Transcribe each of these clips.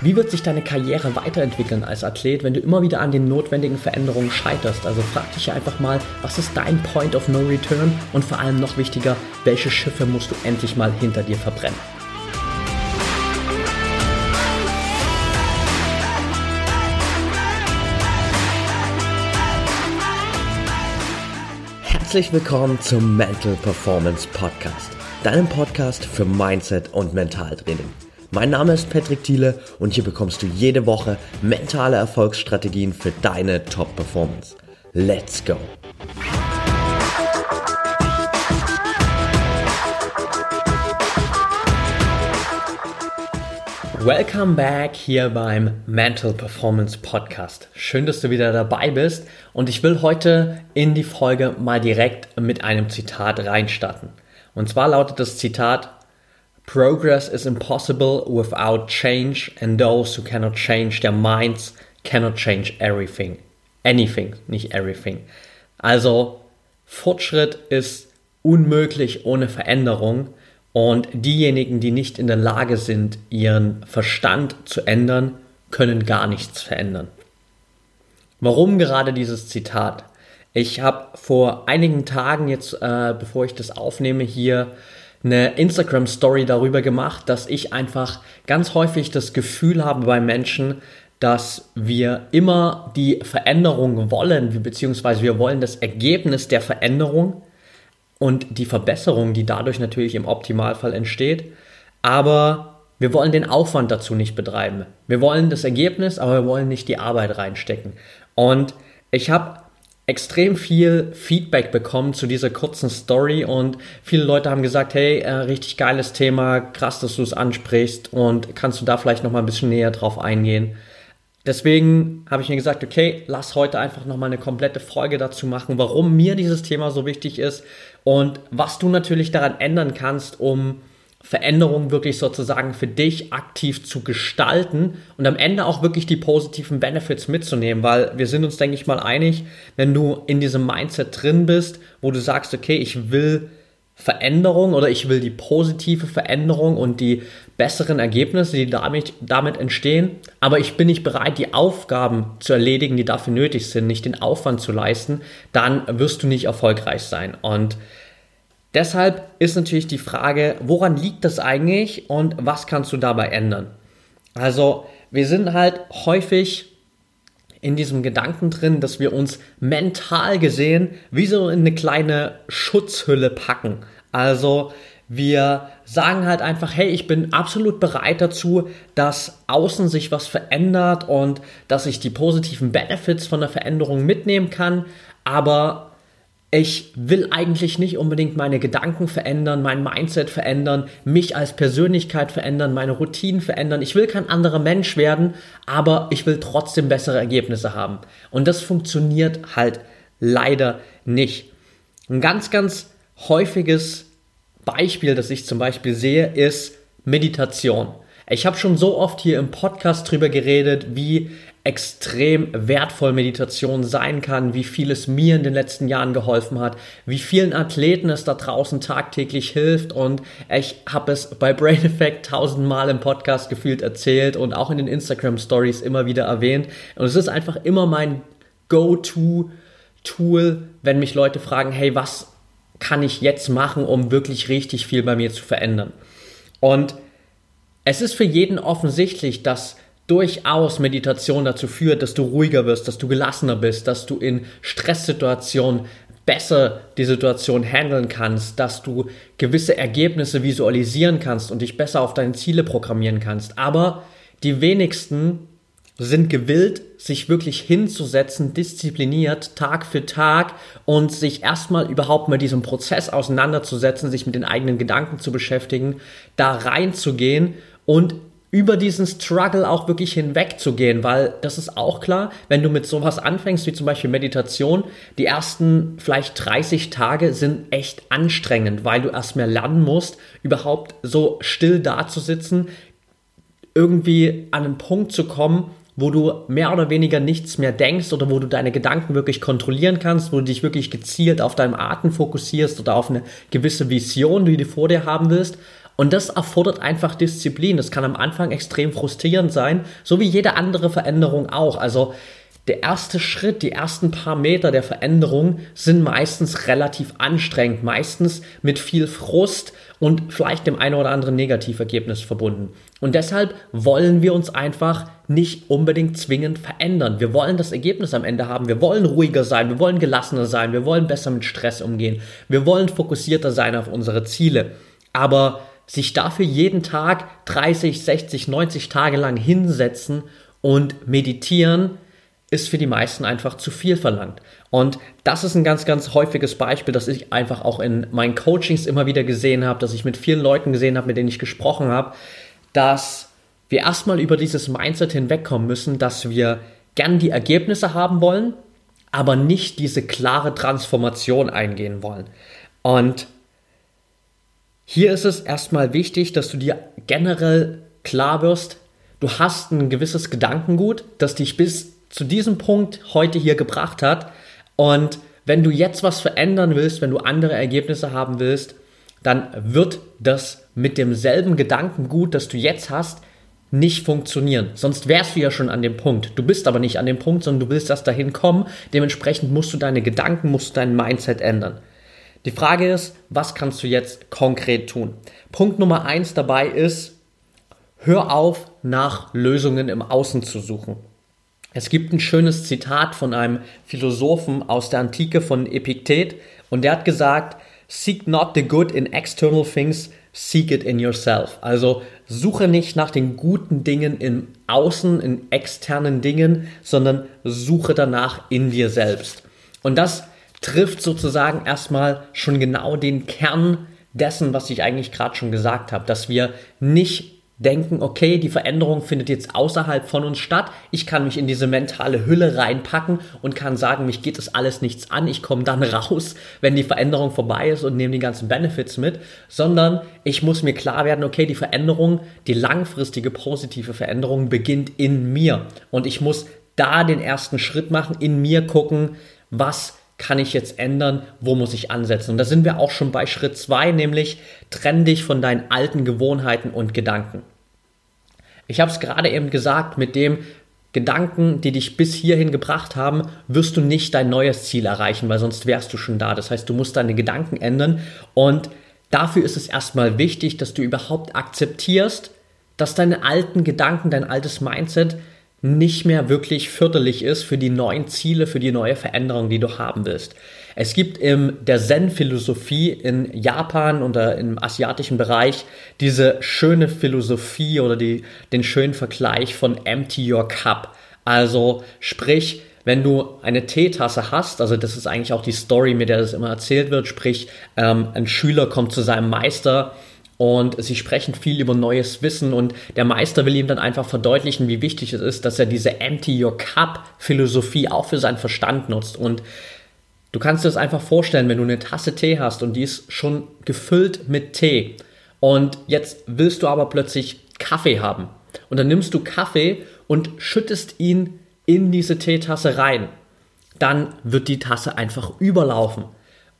Wie wird sich deine Karriere weiterentwickeln als Athlet, wenn du immer wieder an den notwendigen Veränderungen scheiterst? Also frag dich einfach mal, was ist dein Point of No Return und vor allem noch wichtiger, welche Schiffe musst du endlich mal hinter dir verbrennen? Herzlich willkommen zum Mental Performance Podcast, deinem Podcast für Mindset und Mentaltraining. Mein Name ist Patrick Thiele und hier bekommst du jede Woche mentale Erfolgsstrategien für deine Top-Performance. Let's go! Welcome back hier beim Mental Performance Podcast. Schön, dass du wieder dabei bist und ich will heute in die Folge mal direkt mit einem Zitat reinstarten. Und zwar lautet das Zitat, Progress is impossible without change, and those who cannot change their minds cannot change everything. Anything, nicht everything. Also, Fortschritt ist unmöglich ohne Veränderung und diejenigen, die nicht in der Lage sind, ihren Verstand zu ändern, können gar nichts verändern. Warum gerade dieses Zitat? Ich habe vor einigen Tagen jetzt, äh, bevor ich das aufnehme, hier eine Instagram-Story darüber gemacht, dass ich einfach ganz häufig das Gefühl habe bei Menschen, dass wir immer die Veränderung wollen, beziehungsweise wir wollen das Ergebnis der Veränderung und die Verbesserung, die dadurch natürlich im Optimalfall entsteht, aber wir wollen den Aufwand dazu nicht betreiben. Wir wollen das Ergebnis, aber wir wollen nicht die Arbeit reinstecken. Und ich habe extrem viel Feedback bekommen zu dieser kurzen Story und viele Leute haben gesagt, hey, äh, richtig geiles Thema, krass, dass du es ansprichst und kannst du da vielleicht noch mal ein bisschen näher drauf eingehen. Deswegen habe ich mir gesagt, okay, lass heute einfach noch mal eine komplette Folge dazu machen, warum mir dieses Thema so wichtig ist und was du natürlich daran ändern kannst, um Veränderungen wirklich sozusagen für dich aktiv zu gestalten und am Ende auch wirklich die positiven Benefits mitzunehmen, weil wir sind uns, denke ich mal, einig, wenn du in diesem Mindset drin bist, wo du sagst, okay, ich will Veränderung oder ich will die positive Veränderung und die besseren Ergebnisse, die damit, damit entstehen, aber ich bin nicht bereit, die Aufgaben zu erledigen, die dafür nötig sind, nicht den Aufwand zu leisten, dann wirst du nicht erfolgreich sein. Und Deshalb ist natürlich die Frage, woran liegt das eigentlich und was kannst du dabei ändern? Also, wir sind halt häufig in diesem Gedanken drin, dass wir uns mental gesehen wie so in eine kleine Schutzhülle packen. Also, wir sagen halt einfach, hey, ich bin absolut bereit dazu, dass außen sich was verändert und dass ich die positiven Benefits von der Veränderung mitnehmen kann, aber ich will eigentlich nicht unbedingt meine Gedanken verändern, mein Mindset verändern, mich als Persönlichkeit verändern, meine Routinen verändern. Ich will kein anderer Mensch werden, aber ich will trotzdem bessere Ergebnisse haben. Und das funktioniert halt leider nicht. Ein ganz, ganz häufiges Beispiel, das ich zum Beispiel sehe, ist Meditation. Ich habe schon so oft hier im Podcast drüber geredet, wie extrem wertvoll Meditation sein kann, wie viel es mir in den letzten Jahren geholfen hat, wie vielen Athleten es da draußen tagtäglich hilft und ich habe es bei Brain Effect tausendmal im Podcast gefühlt erzählt und auch in den Instagram Stories immer wieder erwähnt und es ist einfach immer mein Go-To-Tool, wenn mich Leute fragen, hey, was kann ich jetzt machen, um wirklich richtig viel bei mir zu verändern? Und es ist für jeden offensichtlich, dass durchaus Meditation dazu führt, dass du ruhiger wirst, dass du gelassener bist, dass du in Stresssituationen besser die Situation handeln kannst, dass du gewisse Ergebnisse visualisieren kannst und dich besser auf deine Ziele programmieren kannst. Aber die wenigsten sind gewillt, sich wirklich hinzusetzen, diszipliniert, Tag für Tag und sich erstmal überhaupt mit diesem Prozess auseinanderzusetzen, sich mit den eigenen Gedanken zu beschäftigen, da reinzugehen und über diesen Struggle auch wirklich hinwegzugehen, weil das ist auch klar, wenn du mit sowas anfängst, wie zum Beispiel Meditation, die ersten vielleicht 30 Tage sind echt anstrengend, weil du erst mehr lernen musst, überhaupt so still dazusitzen, irgendwie an einen Punkt zu kommen, wo du mehr oder weniger nichts mehr denkst oder wo du deine Gedanken wirklich kontrollieren kannst, wo du dich wirklich gezielt auf deinen Atem fokussierst oder auf eine gewisse Vision, die du vor dir haben willst Und das erfordert einfach Disziplin. Das kann am Anfang extrem frustrierend sein, so wie jede andere Veränderung auch. Also der erste Schritt, die ersten paar Meter der Veränderung sind meistens relativ anstrengend, meistens mit viel Frust und vielleicht dem einen oder anderen Negativergebnis verbunden. Und deshalb wollen wir uns einfach nicht unbedingt zwingend verändern. Wir wollen das Ergebnis am Ende haben. Wir wollen ruhiger sein. Wir wollen gelassener sein. Wir wollen besser mit Stress umgehen. Wir wollen fokussierter sein auf unsere Ziele. Aber sich dafür jeden Tag 30, 60, 90 Tage lang hinsetzen und meditieren, ist für die meisten einfach zu viel verlangt. Und das ist ein ganz, ganz häufiges Beispiel, das ich einfach auch in meinen Coachings immer wieder gesehen habe, dass ich mit vielen Leuten gesehen habe, mit denen ich gesprochen habe, dass wir erstmal über dieses Mindset hinwegkommen müssen, dass wir gern die Ergebnisse haben wollen, aber nicht diese klare Transformation eingehen wollen. Und hier ist es erstmal wichtig, dass du dir generell klar wirst, du hast ein gewisses Gedankengut, das dich bis zu diesem Punkt heute hier gebracht hat. Und wenn du jetzt was verändern willst, wenn du andere Ergebnisse haben willst, dann wird das mit demselben Gedankengut, das du jetzt hast, nicht funktionieren. Sonst wärst du ja schon an dem Punkt. Du bist aber nicht an dem Punkt, sondern du willst erst dahin kommen. Dementsprechend musst du deine Gedanken, musst du dein Mindset ändern. Die Frage ist, was kannst du jetzt konkret tun? Punkt Nummer eins dabei ist, hör auf, nach Lösungen im Außen zu suchen. Es gibt ein schönes Zitat von einem Philosophen aus der Antike von Epiktet und der hat gesagt, Seek not the good in external things, seek it in yourself. Also suche nicht nach den guten Dingen im Außen, in externen Dingen, sondern suche danach in dir selbst. Und das trifft sozusagen erstmal schon genau den Kern dessen, was ich eigentlich gerade schon gesagt habe, dass wir nicht denken, okay, die Veränderung findet jetzt außerhalb von uns statt. Ich kann mich in diese mentale Hülle reinpacken und kann sagen, mich geht das alles nichts an. Ich komme dann raus, wenn die Veränderung vorbei ist und nehme die ganzen Benefits mit, sondern ich muss mir klar werden, okay, die Veränderung, die langfristige positive Veränderung beginnt in mir und ich muss da den ersten Schritt machen, in mir gucken, was kann ich jetzt ändern? Wo muss ich ansetzen? Und da sind wir auch schon bei Schritt zwei, nämlich trenn dich von deinen alten Gewohnheiten und Gedanken. Ich habe es gerade eben gesagt, mit dem Gedanken, die dich bis hierhin gebracht haben, wirst du nicht dein neues Ziel erreichen, weil sonst wärst du schon da. Das heißt, du musst deine Gedanken ändern und dafür ist es erstmal wichtig, dass du überhaupt akzeptierst, dass deine alten Gedanken, dein altes Mindset nicht mehr wirklich förderlich ist für die neuen Ziele, für die neue Veränderung, die du haben willst. Es gibt in der Zen-Philosophie in Japan oder im asiatischen Bereich diese schöne Philosophie oder die, den schönen Vergleich von empty your cup. Also sprich, wenn du eine Teetasse hast, also das ist eigentlich auch die Story, mit der das immer erzählt wird, sprich, ähm, ein Schüler kommt zu seinem Meister und sie sprechen viel über neues Wissen und der Meister will ihm dann einfach verdeutlichen, wie wichtig es ist, dass er diese Empty Your Cup Philosophie auch für seinen Verstand nutzt. Und du kannst dir das einfach vorstellen, wenn du eine Tasse Tee hast und die ist schon gefüllt mit Tee. Und jetzt willst du aber plötzlich Kaffee haben. Und dann nimmst du Kaffee und schüttest ihn in diese Teetasse rein, dann wird die Tasse einfach überlaufen.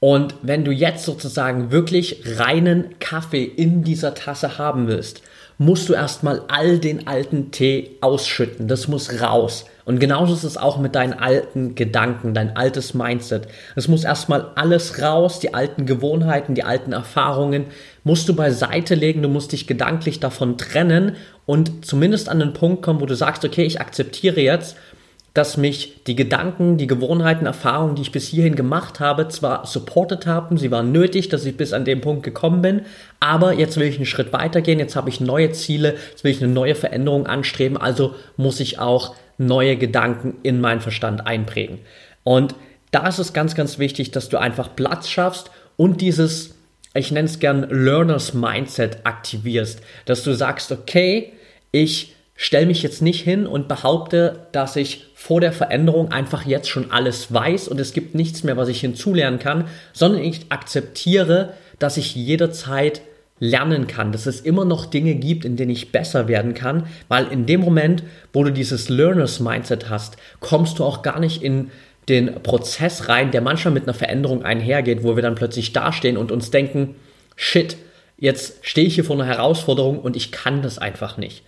Und wenn du jetzt sozusagen wirklich reinen Kaffee in dieser Tasse haben willst, musst du erstmal all den alten Tee ausschütten. Das muss raus. Und genauso ist es auch mit deinen alten Gedanken, dein altes Mindset. Es muss erstmal alles raus, die alten Gewohnheiten, die alten Erfahrungen musst du beiseite legen, du musst dich gedanklich davon trennen und zumindest an den Punkt kommen, wo du sagst, okay, ich akzeptiere jetzt, dass mich die Gedanken, die Gewohnheiten, Erfahrungen, die ich bis hierhin gemacht habe, zwar supportet haben, sie waren nötig, dass ich bis an den Punkt gekommen bin, aber jetzt will ich einen Schritt weitergehen, jetzt habe ich neue Ziele, jetzt will ich eine neue Veränderung anstreben, also muss ich auch neue Gedanken in meinen Verstand einprägen. Und da ist es ganz, ganz wichtig, dass du einfach Platz schaffst und dieses, ich nenne es gern Learners Mindset aktivierst, dass du sagst, okay, ich stelle mich jetzt nicht hin und behaupte, dass ich vor der Veränderung einfach jetzt schon alles weiß und es gibt nichts mehr, was ich hinzulernen kann, sondern ich akzeptiere, dass ich jederzeit lernen kann, dass es immer noch Dinge gibt, in denen ich besser werden kann, weil in dem Moment, wo du dieses Learners Mindset hast, kommst du auch gar nicht in den Prozess rein, der manchmal mit einer Veränderung einhergeht, wo wir dann plötzlich dastehen und uns denken, shit, jetzt stehe ich hier vor einer Herausforderung und ich kann das einfach nicht.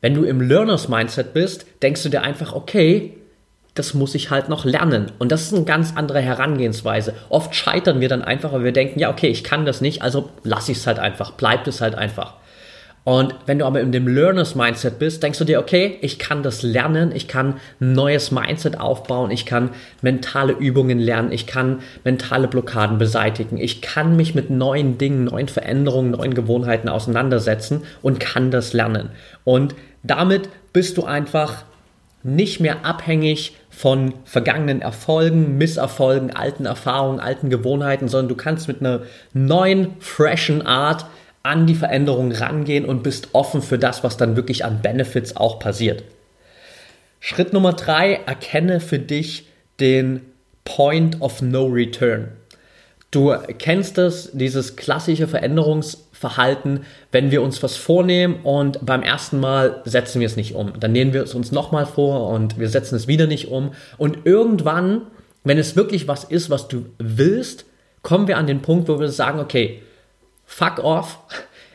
Wenn du im Learners Mindset bist, denkst du dir einfach, okay, das muss ich halt noch lernen. Und das ist eine ganz andere Herangehensweise. Oft scheitern wir dann einfach, weil wir denken, ja, okay, ich kann das nicht, also lasse ich es halt einfach, bleibt es halt einfach. Und wenn du aber in dem Learners Mindset bist, denkst du dir, okay, ich kann das lernen, ich kann ein neues Mindset aufbauen, ich kann mentale Übungen lernen, ich kann mentale Blockaden beseitigen, ich kann mich mit neuen Dingen, neuen Veränderungen, neuen Gewohnheiten auseinandersetzen und kann das lernen. Und damit bist du einfach nicht mehr abhängig von vergangenen Erfolgen, Misserfolgen, alten Erfahrungen, alten Gewohnheiten, sondern du kannst mit einer neuen, freshen Art an die Veränderung rangehen und bist offen für das, was dann wirklich an Benefits auch passiert. Schritt Nummer drei, erkenne für dich den Point of No Return. Du kennst es, dieses klassische Veränderungsverhalten, wenn wir uns was vornehmen und beim ersten Mal setzen wir es nicht um. Dann nehmen wir es uns nochmal vor und wir setzen es wieder nicht um. Und irgendwann, wenn es wirklich was ist, was du willst, kommen wir an den Punkt, wo wir sagen, okay, fuck off,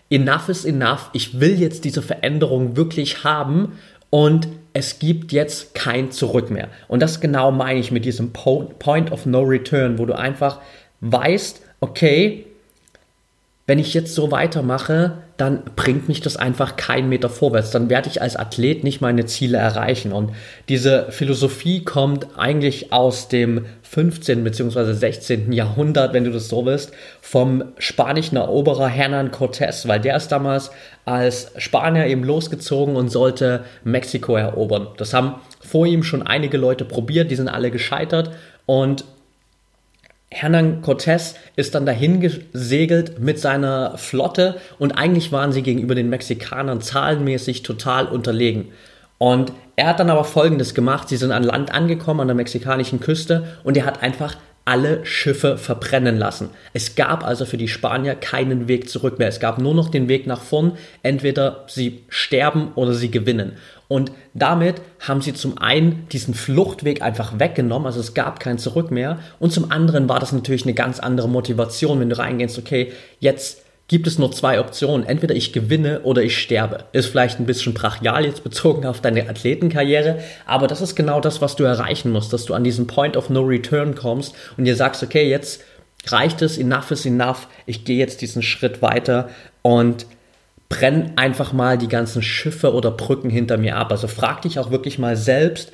enough is enough, ich will jetzt diese Veränderung wirklich haben und es gibt jetzt kein Zurück mehr. Und das genau meine ich mit diesem Point of No Return, wo du einfach weißt, okay, wenn ich jetzt so weitermache, dann bringt mich das einfach keinen Meter vorwärts. Dann werde ich als Athlet nicht meine Ziele erreichen. Und diese Philosophie kommt eigentlich aus dem 15. bzw. 16. Jahrhundert, wenn du das so willst, vom spanischen Eroberer Hernán Cortés, weil der ist damals als Spanier eben losgezogen und sollte Mexiko erobern. Das haben vor ihm schon einige Leute probiert, die sind alle gescheitert und Hernán Cortés ist dann dahin gesegelt mit seiner Flotte und eigentlich waren sie gegenüber den Mexikanern zahlenmäßig total unterlegen. Und er hat dann aber Folgendes gemacht. Sie sind an Land angekommen, an der mexikanischen Küste und er hat einfach alle Schiffe verbrennen lassen. Es gab also für die Spanier keinen Weg zurück mehr. Es gab nur noch den Weg nach vorn. Entweder sie sterben oder sie gewinnen. Und damit haben sie zum einen diesen Fluchtweg einfach weggenommen, also es gab kein Zurück mehr. Und zum anderen war das natürlich eine ganz andere Motivation, wenn du reingehst, okay, jetzt gibt es nur zwei Optionen. Entweder ich gewinne oder ich sterbe. Ist vielleicht ein bisschen brachial jetzt bezogen auf deine Athletenkarriere, aber das ist genau das, was du erreichen musst, dass du an diesen Point of No Return kommst und dir sagst, okay, jetzt reicht es, enough is enough, ich gehe jetzt diesen Schritt weiter und brenn einfach mal die ganzen Schiffe oder Brücken hinter mir ab. Also frag dich auch wirklich mal selbst,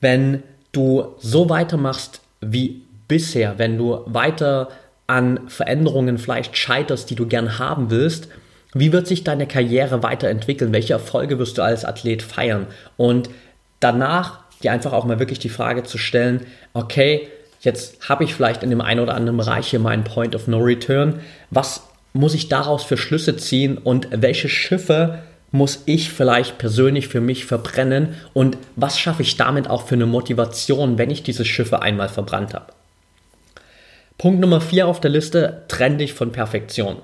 wenn du so weitermachst wie bisher, wenn du weiter an Veränderungen vielleicht scheiterst, die du gern haben willst, wie wird sich deine Karriere weiterentwickeln? Welche Erfolge wirst du als Athlet feiern? Und danach dir einfach auch mal wirklich die Frage zu stellen, okay, jetzt habe ich vielleicht in dem einen oder anderen Bereich hier meinen Point of No Return. Was muss ich daraus für Schlüsse ziehen und welche Schiffe muss ich vielleicht persönlich für mich verbrennen und was schaffe ich damit auch für eine Motivation, wenn ich diese Schiffe einmal verbrannt habe? Punkt Nummer 4 auf der Liste, trenn dich von Perfektion.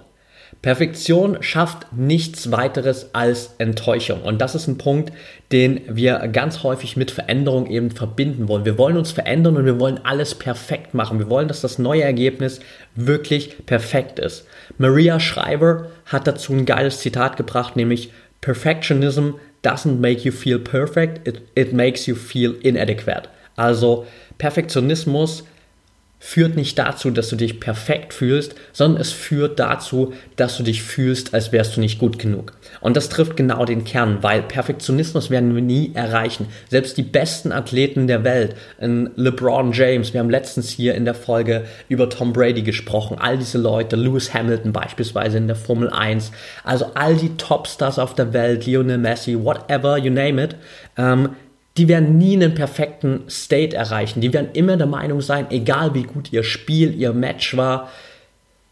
Perfektion schafft nichts weiteres als Enttäuschung. Und das ist ein Punkt, den wir ganz häufig mit Veränderung eben verbinden wollen. Wir wollen uns verändern und wir wollen alles perfekt machen. Wir wollen, dass das neue Ergebnis wirklich perfekt ist. Maria Schreiber hat dazu ein geiles Zitat gebracht, nämlich Perfectionism doesn't make you feel perfect, it, it makes you feel inadequate. Also Perfektionismus führt nicht dazu, dass du dich perfekt fühlst, sondern es führt dazu, dass du dich fühlst, als wärst du nicht gut genug. Und das trifft genau den Kern, weil Perfektionismus werden wir nie erreichen. Selbst die besten Athleten der Welt, LeBron James, wir haben letztens hier in der Folge über Tom Brady gesprochen, all diese Leute, Lewis Hamilton beispielsweise in der Formel 1, also all die Topstars auf der Welt, Lionel Messi, whatever, you name it, ähm, die werden nie einen perfekten State erreichen. Die werden immer der Meinung sein, egal wie gut ihr Spiel, ihr Match war,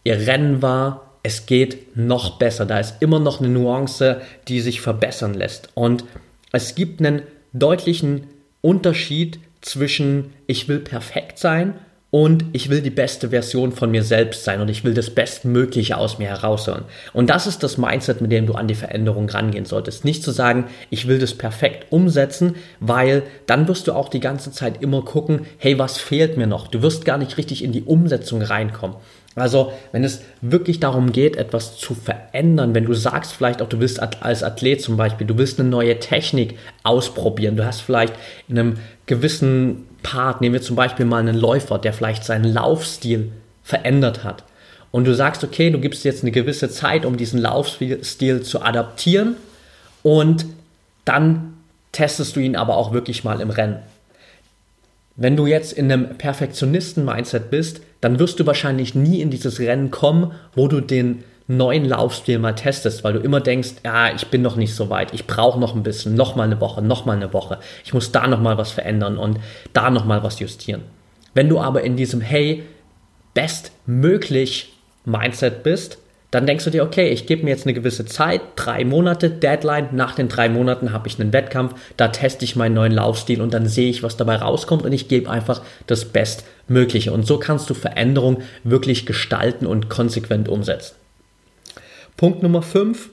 ihr Rennen war, es geht noch besser. Da ist immer noch eine Nuance, die sich verbessern lässt. Und es gibt einen deutlichen Unterschied zwischen ich will perfekt sein und ich will die beste Version von mir selbst sein und ich will das Bestmögliche aus mir herausholen. Und das ist das Mindset, mit dem du an die Veränderung rangehen solltest. Nicht zu sagen, ich will das perfekt umsetzen, weil dann wirst du auch die ganze Zeit immer gucken, hey, was fehlt mir noch? Du wirst gar nicht richtig in die Umsetzung reinkommen. Also, wenn es wirklich darum geht, etwas zu verändern, wenn du sagst vielleicht auch, du willst als Athlet zum Beispiel, du willst eine neue Technik ausprobieren, du hast vielleicht in einem gewissen Part, nehmen wir zum Beispiel mal einen Läufer, der vielleicht seinen Laufstil verändert hat. Und du sagst, okay, du gibst jetzt eine gewisse Zeit, um diesen Laufstil zu adaptieren und dann testest du ihn aber auch wirklich mal im Rennen. Wenn du jetzt in einem Perfektionisten-Mindset bist, dann wirst du wahrscheinlich nie in dieses Rennen kommen, wo du den neuen Laufstil mal testest, weil du immer denkst, ja, ich bin noch nicht so weit, ich brauche noch ein bisschen, noch mal eine Woche, noch mal eine Woche, ich muss da noch mal was verändern und da noch mal was justieren. Wenn du aber in diesem hey, bestmöglich Mindset bist, dann denkst du dir, okay, ich gebe mir jetzt eine gewisse Zeit, drei Monate, Deadline, nach den drei Monaten habe ich einen Wettkampf, da teste ich meinen neuen Laufstil und dann sehe ich, was dabei rauskommt und ich gebe einfach das Bestmögliche. Und so kannst du Veränderung wirklich gestalten und konsequent umsetzen. Punkt Nummer 5.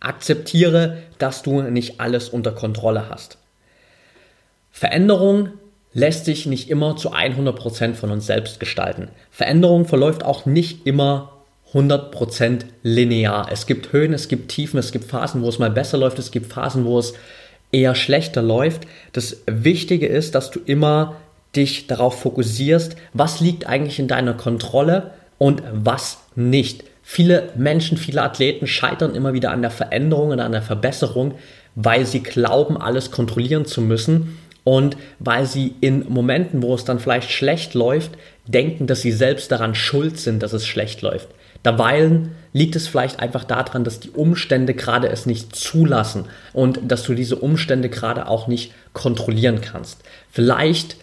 Akzeptiere, dass du nicht alles unter Kontrolle hast. Veränderung lässt sich nicht immer zu 100% von uns selbst gestalten. Veränderung verläuft auch nicht immer 100% linear. Es gibt Höhen, es gibt Tiefen, es gibt Phasen, wo es mal besser läuft, es gibt Phasen, wo es eher schlechter läuft. Das Wichtige ist, dass du immer dich darauf fokussierst, was liegt eigentlich in deiner Kontrolle und was nicht. Viele Menschen, viele Athleten scheitern immer wieder an der Veränderung und an der Verbesserung, weil sie glauben, alles kontrollieren zu müssen und weil sie in Momenten, wo es dann vielleicht schlecht läuft, denken, dass sie selbst daran schuld sind, dass es schlecht läuft. Derweilen liegt es vielleicht einfach daran, dass die Umstände gerade es nicht zulassen und dass du diese Umstände gerade auch nicht kontrollieren kannst. Vielleicht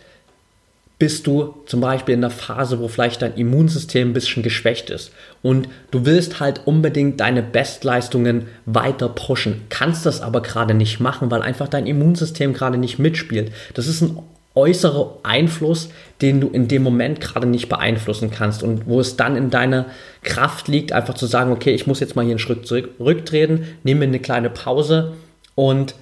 bist du zum Beispiel in der Phase, wo vielleicht dein Immunsystem ein bisschen geschwächt ist und du willst halt unbedingt deine Bestleistungen weiter pushen, kannst das aber gerade nicht machen, weil einfach dein Immunsystem gerade nicht mitspielt. Das ist ein äußerer Einfluss, den du in dem Moment gerade nicht beeinflussen kannst und wo es dann in deiner Kraft liegt, einfach zu sagen, okay, ich muss jetzt mal hier einen Schritt zurücktreten, nehme mir eine kleine Pause und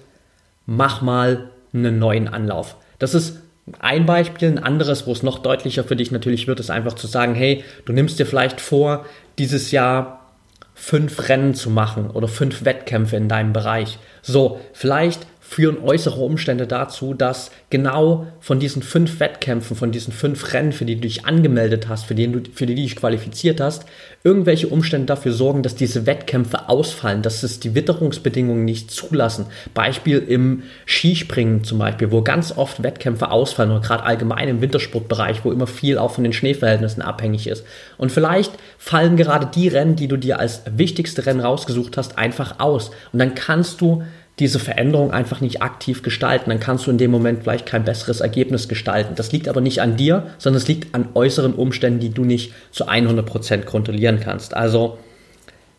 mach mal einen neuen Anlauf. Das ist ein Beispiel, ein anderes, wo es noch deutlicher für dich natürlich wird, ist einfach zu sagen, hey, du nimmst dir vielleicht vor, dieses Jahr fünf Rennen zu machen oder fünf Wettkämpfe in deinem Bereich. So, vielleicht führen äußere Umstände dazu, dass genau von diesen fünf Wettkämpfen, von diesen fünf Rennen, für die du dich angemeldet hast, für die du, für die du dich qualifiziert hast, irgendwelche Umstände dafür sorgen, dass diese Wettkämpfe ausfallen, dass es die Witterungsbedingungen nicht zulassen. Beispiel im Skispringen zum Beispiel, wo ganz oft Wettkämpfe ausfallen oder gerade allgemein im Wintersportbereich, wo immer viel auch von den Schneeverhältnissen abhängig ist. Und vielleicht fallen gerade die Rennen, die du dir als wichtigste Rennen rausgesucht hast, einfach aus. Und dann kannst du diese Veränderung einfach nicht aktiv gestalten. Dann kannst du in dem Moment vielleicht kein besseres Ergebnis gestalten. Das liegt aber nicht an dir, sondern es liegt an äußeren Umständen, die du nicht zu 100% kontrollieren kannst. Also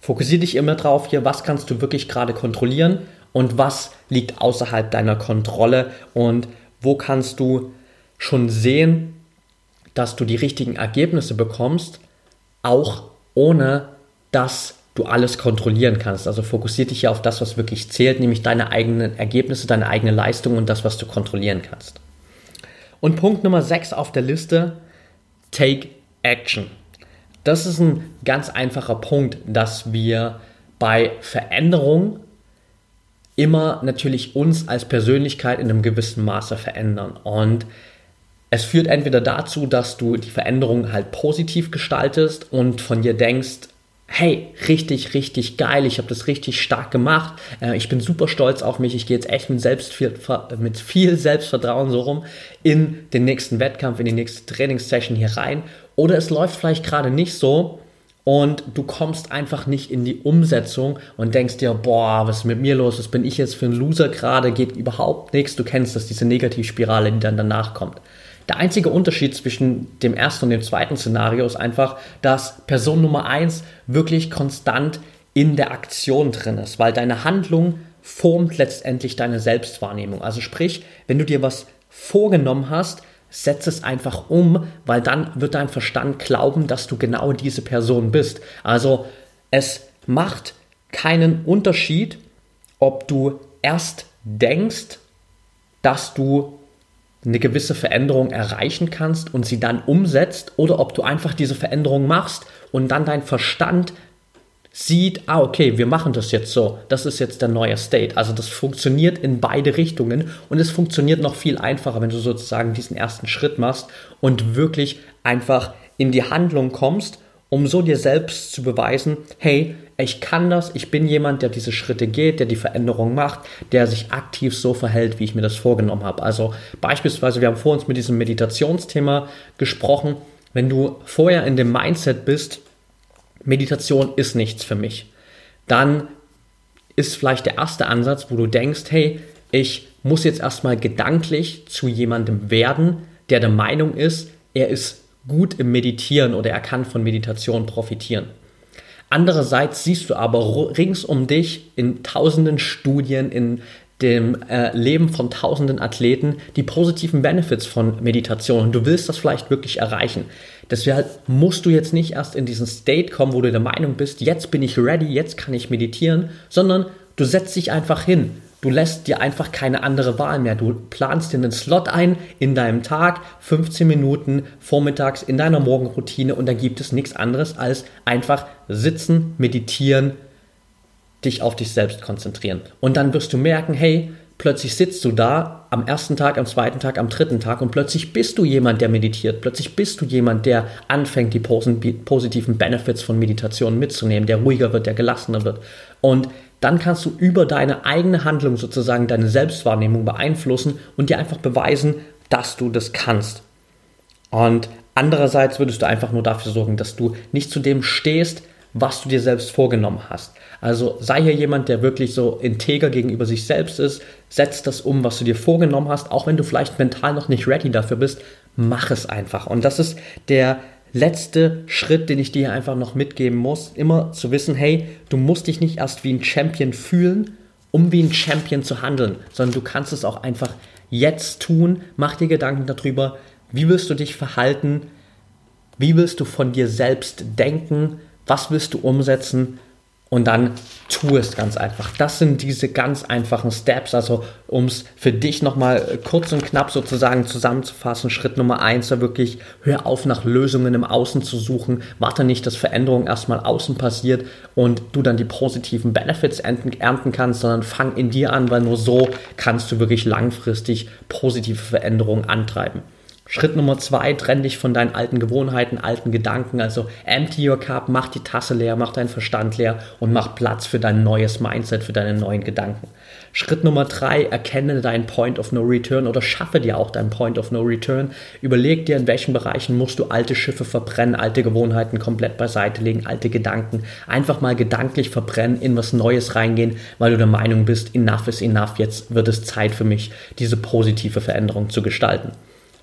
fokussiere dich immer drauf hier, was kannst du wirklich gerade kontrollieren und was liegt außerhalb deiner Kontrolle und wo kannst du schon sehen, dass du die richtigen Ergebnisse bekommst, auch ohne dass du alles kontrollieren kannst. Also fokussiere dich ja auf das, was wirklich zählt, nämlich deine eigenen Ergebnisse, deine eigene Leistung und das, was du kontrollieren kannst. Und Punkt Nummer 6 auf der Liste, take action. Das ist ein ganz einfacher Punkt, dass wir bei Veränderung immer natürlich uns als Persönlichkeit in einem gewissen Maße verändern. Und es führt entweder dazu, dass du die Veränderung halt positiv gestaltest und von dir denkst, hey, richtig, richtig geil, ich habe das richtig stark gemacht, äh, ich bin super stolz auf mich, ich gehe jetzt echt mit, selbst viel, mit viel Selbstvertrauen so rum in den nächsten Wettkampf, in die nächste Trainingssession hier rein. Oder es läuft vielleicht gerade nicht so und du kommst einfach nicht in die Umsetzung und denkst dir, boah, was ist mit mir los, was bin ich jetzt für ein Loser gerade, geht überhaupt nichts, du kennst das, diese Negativspirale, die dann danach kommt. Der einzige Unterschied zwischen dem ersten und dem zweiten Szenario ist einfach, dass Person Nummer eins wirklich konstant in der Aktion drin ist, weil deine Handlung formt letztendlich deine Selbstwahrnehmung. Also sprich, wenn du dir was vorgenommen hast, setz es einfach um, weil dann wird dein Verstand glauben, dass du genau diese Person bist. Also es macht keinen Unterschied, ob du erst denkst, dass du eine gewisse Veränderung erreichen kannst und sie dann umsetzt oder ob du einfach diese Veränderung machst und dann dein Verstand sieht, ah, okay, wir machen das jetzt so. Das ist jetzt der neue State. Also das funktioniert in beide Richtungen und es funktioniert noch viel einfacher, wenn du sozusagen diesen ersten Schritt machst und wirklich einfach in die Handlung kommst, um so dir selbst zu beweisen, hey, ich kann das, ich bin jemand, der diese Schritte geht, der die Veränderung macht, der sich aktiv so verhält, wie ich mir das vorgenommen habe. Also beispielsweise, wir haben vor uns mit diesem Meditationsthema gesprochen, wenn du vorher in dem Mindset bist, Meditation ist nichts für mich, dann ist vielleicht der erste Ansatz, wo du denkst, hey, ich muss jetzt erstmal gedanklich zu jemandem werden, der der Meinung ist, er ist gut im Meditieren oder er kann von Meditation profitieren. Andererseits siehst du aber rings um dich in tausenden Studien, in dem äh, Leben von tausenden Athleten die positiven Benefits von Meditation und du willst das vielleicht wirklich erreichen. Deshalb musst du jetzt nicht erst in diesen State kommen, wo du der Meinung bist, jetzt bin ich ready, jetzt kann ich meditieren, sondern du setzt dich einfach hin. Du lässt dir einfach keine andere Wahl mehr. Du planst dir einen Slot ein in deinem Tag, 15 Minuten vormittags in deiner Morgenroutine und da gibt es nichts anderes als einfach sitzen, meditieren, dich auf dich selbst konzentrieren. Und dann wirst du merken, hey, plötzlich sitzt du da am ersten Tag, am zweiten Tag, am dritten Tag und plötzlich bist du jemand, der meditiert. Plötzlich bist du jemand, der anfängt, die positiven Benefits von Meditation mitzunehmen, der ruhiger wird, der gelassener wird. Und dann kannst du über deine eigene Handlung sozusagen deine Selbstwahrnehmung beeinflussen und dir einfach beweisen, dass du das kannst. Und andererseits würdest du einfach nur dafür sorgen, dass du nicht zu dem stehst, was du dir selbst vorgenommen hast. Also sei hier jemand, der wirklich so integer gegenüber sich selbst ist, setz das um, was du dir vorgenommen hast, auch wenn du vielleicht mental noch nicht ready dafür bist, mach es einfach. Und das ist der letzte Schritt, den ich dir einfach noch mitgeben muss, immer zu wissen, hey, du musst dich nicht erst wie ein Champion fühlen, um wie ein Champion zu handeln, sondern du kannst es auch einfach jetzt tun. Mach dir Gedanken darüber, wie willst du dich verhalten, wie willst du von dir selbst denken, was willst du umsetzen? Und dann tu es ganz einfach. Das sind diese ganz einfachen Steps. Also um es für dich nochmal kurz und knapp sozusagen zusammenzufassen, Schritt Nummer eins, da wirklich hör auf nach Lösungen im Außen zu suchen. Warte nicht, dass Veränderung erstmal außen passiert und du dann die positiven Benefits ernten kannst, sondern fang in dir an, weil nur so kannst du wirklich langfristig positive Veränderungen antreiben. Schritt Nummer zwei, trenn dich von deinen alten Gewohnheiten, alten Gedanken. Also empty your cup, mach die Tasse leer, mach deinen Verstand leer und mach Platz für dein neues Mindset, für deine neuen Gedanken. Schritt Nummer drei, erkenne deinen Point of No Return oder schaffe dir auch deinen Point of No Return. Überleg dir, in welchen Bereichen musst du alte Schiffe verbrennen, alte Gewohnheiten komplett beiseite legen, alte Gedanken. Einfach mal gedanklich verbrennen, in was Neues reingehen, weil du der Meinung bist, enough is enough, jetzt wird es Zeit für mich, diese positive Veränderung zu gestalten.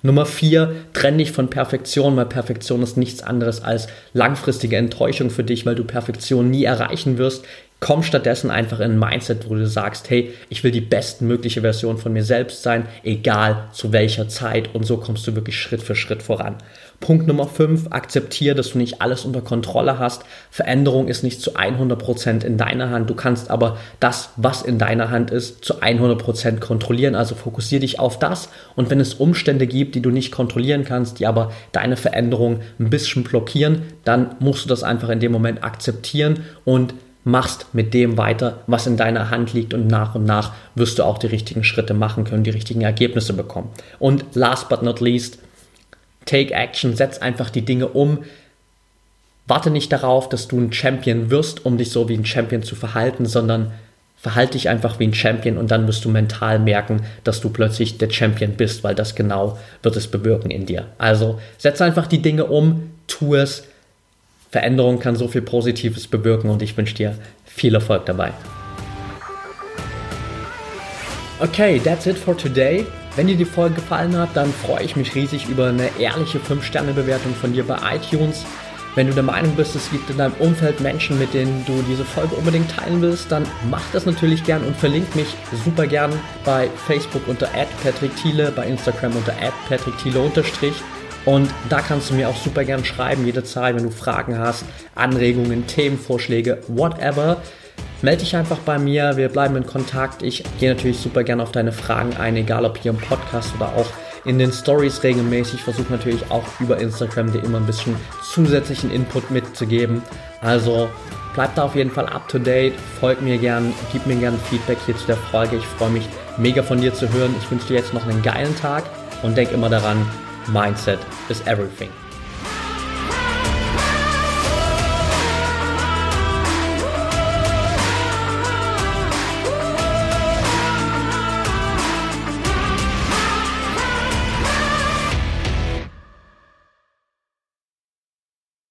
Nummer vier, trenn dich von Perfektion, weil Perfektion ist nichts anderes als langfristige Enttäuschung für dich, weil du Perfektion nie erreichen wirst. Komm stattdessen einfach in ein Mindset, wo du sagst, hey, ich will die bestmögliche Version von mir selbst sein, egal zu welcher Zeit. Und so kommst du wirklich Schritt für Schritt voran. Punkt Nummer 5, akzeptiere, dass du nicht alles unter Kontrolle hast. Veränderung ist nicht zu 100% in deiner Hand. Du kannst aber das, was in deiner Hand ist, zu 100% kontrollieren. Also fokussiere dich auf das. Und wenn es Umstände gibt, die du nicht kontrollieren kannst, die aber deine Veränderung ein bisschen blockieren, dann musst du das einfach in dem Moment akzeptieren und machst mit dem weiter, was in deiner Hand liegt und nach und nach wirst du auch die richtigen Schritte machen können, die richtigen Ergebnisse bekommen. Und last but not least, Take Action, setz einfach die Dinge um. Warte nicht darauf, dass du ein Champion wirst, um dich so wie ein Champion zu verhalten, sondern verhalte dich einfach wie ein Champion und dann wirst du mental merken, dass du plötzlich der Champion bist, weil das genau wird es bewirken in dir. Also setz einfach die Dinge um, tu es. Veränderung kann so viel Positives bewirken und ich wünsche dir viel Erfolg dabei. Okay, that's it for today. Wenn dir die Folge gefallen hat, dann freue ich mich riesig über eine ehrliche 5-Sterne-Bewertung von dir bei iTunes. Wenn du der Meinung bist, es gibt in deinem Umfeld Menschen, mit denen du diese Folge unbedingt teilen willst, dann mach das natürlich gern und verlink mich super gern bei Facebook unter @patrickthiele, bei Instagram unter @patrickthiele und da kannst du mir auch super gern schreiben, jederzeit, wenn du Fragen hast, Anregungen, Themenvorschläge, whatever. Melde dich einfach bei mir, wir bleiben in Kontakt. Ich gehe natürlich super gern auf deine Fragen ein, egal ob hier im Podcast oder auch in den Stories regelmäßig. Ich versuche natürlich auch über Instagram dir immer ein bisschen zusätzlichen Input mitzugeben. Also bleib da auf jeden Fall up to date, folg mir gern, gib mir gern Feedback hier zu der Folge. Ich freue mich mega von dir zu hören. Ich wünsche dir jetzt noch einen geilen Tag und denk immer daran, mindset is everything.